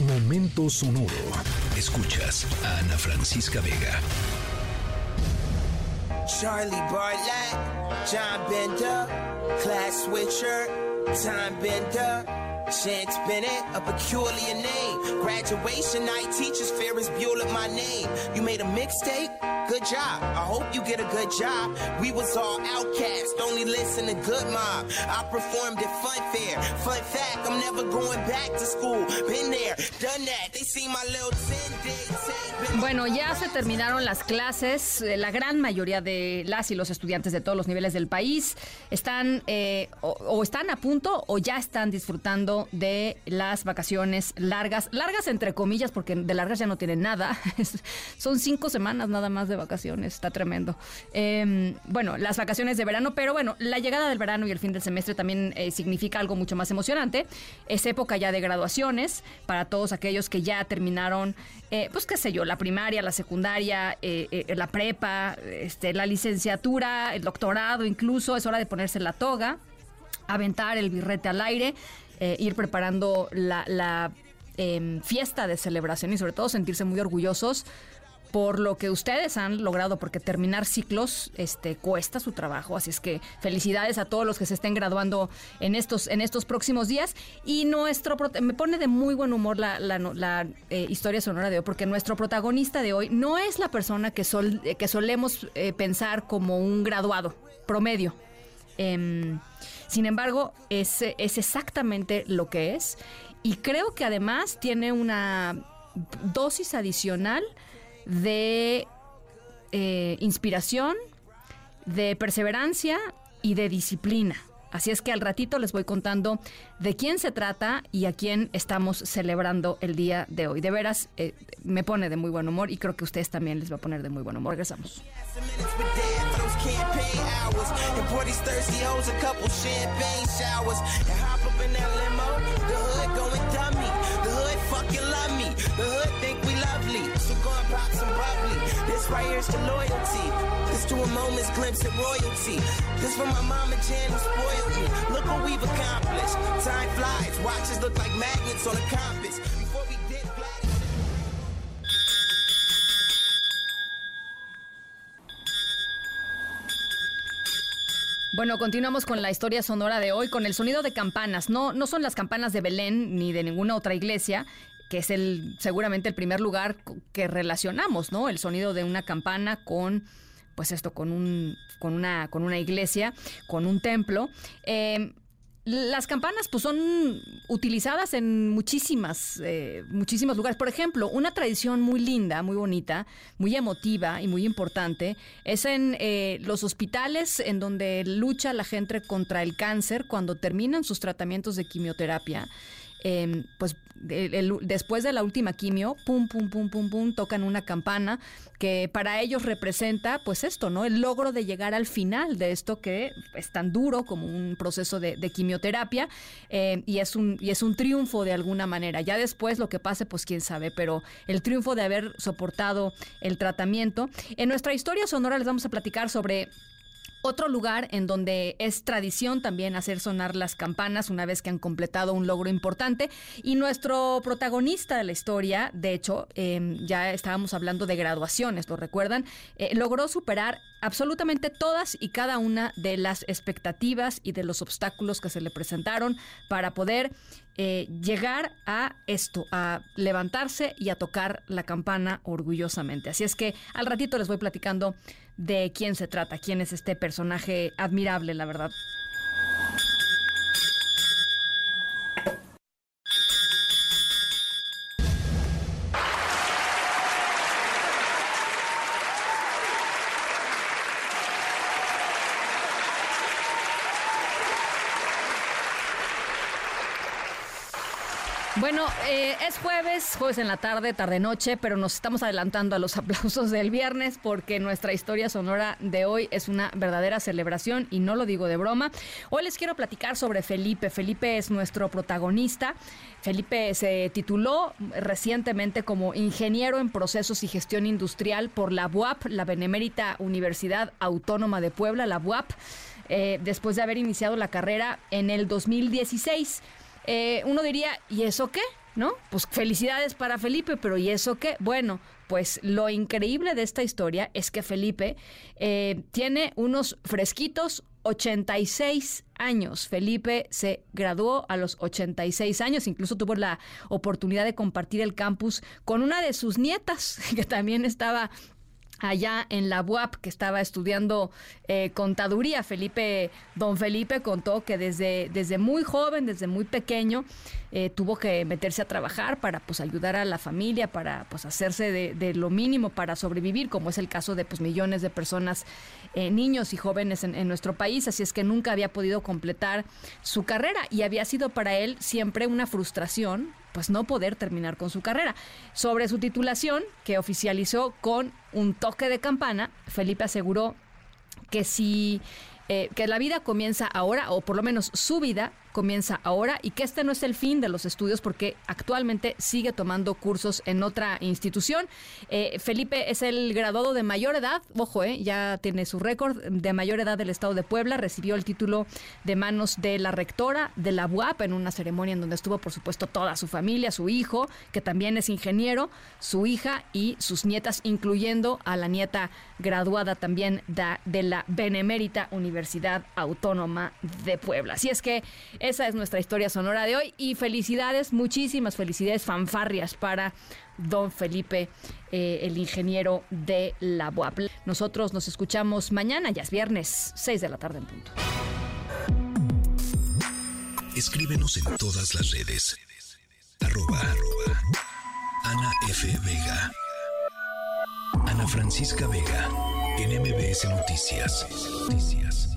Momento sonoro. Escuchas a Ana Francisca Vega. Charlie Bartlett, John Bender, Class Switcher, Time Bender, Chance Bennett, a peculiar name. Graduation night, teachers fear is Bueller my name. You made a mixtape? Good job. I hope you get a good job. We was all outcasts, only listen to Good Mob. I performed at Fun Fair. Fun fact, I'm never going back to school. Been there, done that. They see my little 10 day tape. Bueno, ya se terminaron las clases. Eh, La gran mayoría de las y los estudiantes de todos los niveles del país están eh, o, o están a punto o ya están disfrutando de las vacaciones largas. Largas entre comillas, porque de largas ya no tienen nada. Son cinco semanas nada más de vacaciones. Está tremendo. Eh, bueno, las vacaciones de verano, pero bueno, la llegada del verano y el fin del semestre también eh, significa algo mucho más emocionante. Es época ya de graduaciones para todos aquellos que ya terminaron, eh, pues qué sé yo, la primaria, la secundaria, eh, la prepa, este, la licenciatura, el doctorado incluso. Es hora de ponerse la toga, aventar el birrete al aire, eh, ir preparando la, em, fiesta de celebración y sobre todo sentirse muy orgullosos por lo que ustedes han logrado, porque terminar ciclos este, cuesta su trabajo. Así es que felicidades a todos los que se estén graduando en estos, en estos próximos días. Y nuestro me pone de muy buen humor la, eh, historia sonora de hoy, porque nuestro protagonista de hoy no es la persona que, sol- que solemos eh, pensar como un graduado promedio. Em, sin embargo, es, es exactamente lo que es. Y creo que además tiene una dosis adicional de eh, inspiración, de perseverancia y de disciplina. Así es que al ratito les voy contando de quién se trata y a quién estamos celebrando el día de hoy. De veras, eh, me pone de muy buen humor y creo que a ustedes también les va a poner de muy buen humor. Regresamos. Campaign hours. And pour these thirsty hoes a couple champagne showers. And hop up in that limo. The hood going dummy. The hood fucking love me. The hood think we lovely. So go and pop some bubbly. This right here's the loyalty. This to a moment's glimpse at royalty. This for my mama Jan who spoiled me. Look what we've accomplished. Time flies. Watches look like magnets on a compass. Bueno, continuamos con la historia sonora de hoy, con el sonido de campanas. No, no son las campanas de Belén ni de ninguna otra iglesia, que es el seguramente el primer lugar que relacionamos, ¿no? El sonido de una campana con, pues esto, con un, con una, con una iglesia, con un templo. Eh, las campanas pues son utilizadas en muchísimas, eh, muchísimos lugares. Por ejemplo, una tradición muy linda, muy bonita, muy emotiva y muy importante es en eh, los hospitales en donde lucha la gente contra el cáncer cuando terminan sus tratamientos de quimioterapia. Eh, pues el- después de la última quimio, pum, pum, pum, pum, pum, tocan una campana que para ellos representa, pues esto, ¿no? El logro de llegar al final de esto que es tan duro como un proceso de, quimioterapia eh, y, es un, y es un triunfo de alguna manera. Ya después lo que pase, pues quién sabe, pero el triunfo de haber soportado el tratamiento. En nuestra historia sonora les vamos a platicar sobre otro lugar en donde es tradición también hacer sonar las campanas una vez que han completado un logro importante. Y nuestro protagonista de la historia, de hecho, eh, ya estábamos hablando de graduaciones, ¿lo recuerdan? Eh, logró superar absolutamente todas y cada una de las expectativas y de los obstáculos que se le presentaron para poder eh, llegar a esto, a levantarse y a tocar la campana orgullosamente. Así es que al ratito les voy platicando de quién se trata, quién es este personaje admirable, la verdad. Bueno, eh, es jueves, jueves en la tarde, tarde-noche, pero nos estamos adelantando a los aplausos del viernes porque nuestra historia sonora de hoy es una verdadera celebración y no lo digo de broma. Hoy les quiero platicar sobre Felipe. Felipe es nuestro protagonista. Felipe se tituló recientemente como ingeniero en procesos y gestión industrial por la UAP, la Benemérita Universidad Autónoma de Puebla, la UAP, eh, después de haber iniciado la carrera en el 2016. Eh, uno diría, ¿y eso qué? ¿no? Pues felicidades para Felipe, pero ¿y eso qué? Bueno, pues lo increíble de esta historia es que Felipe eh, tiene unos fresquitos 86 años. Felipe se graduó a los 86 años, incluso tuvo la oportunidad de compartir el campus con una de sus nietas, que también estaba allá en la UAP que estaba estudiando eh, contaduría. Felipe, don Felipe contó que desde, desde muy joven, desde muy pequeño, eh, tuvo que meterse a trabajar para pues ayudar a la familia, para pues hacerse de, lo mínimo para sobrevivir, como es el caso de pues millones de personas, eh, niños y jóvenes en, en nuestro país. Así es que nunca había podido completar su carrera y había sido para él siempre una frustración pues no poder terminar con su carrera. Sobre su titulación, que oficializó con un toque de campana, Felipe aseguró que si eh, que la vida comienza ahora, o por lo menos su vida comienza ahora y que este no es el fin de los estudios porque actualmente sigue tomando cursos en otra institución. Eh, Felipe es el graduado de mayor edad, ojo, eh, ya tiene su récord de mayor edad del Estado de Puebla, recibió el título de manos de la rectora de la UAP en una ceremonia en donde estuvo por supuesto toda su familia, su hijo, que también es ingeniero, su hija y sus nietas, incluyendo a la nieta graduada también de, de la Benemérita Universidad Autónoma de Puebla. Así es que esa es nuestra historia sonora de hoy y felicidades, muchísimas felicidades, fanfarrias para don Felipe, eh, el ingeniero de la UAP. Nosotros nos escuchamos mañana, ya es viernes, 6 de la tarde en punto. Escríbenos en todas las redes. Arroba, Ana F. Vega. Ana Francisca Vega. En MBS Noticias. Noticias.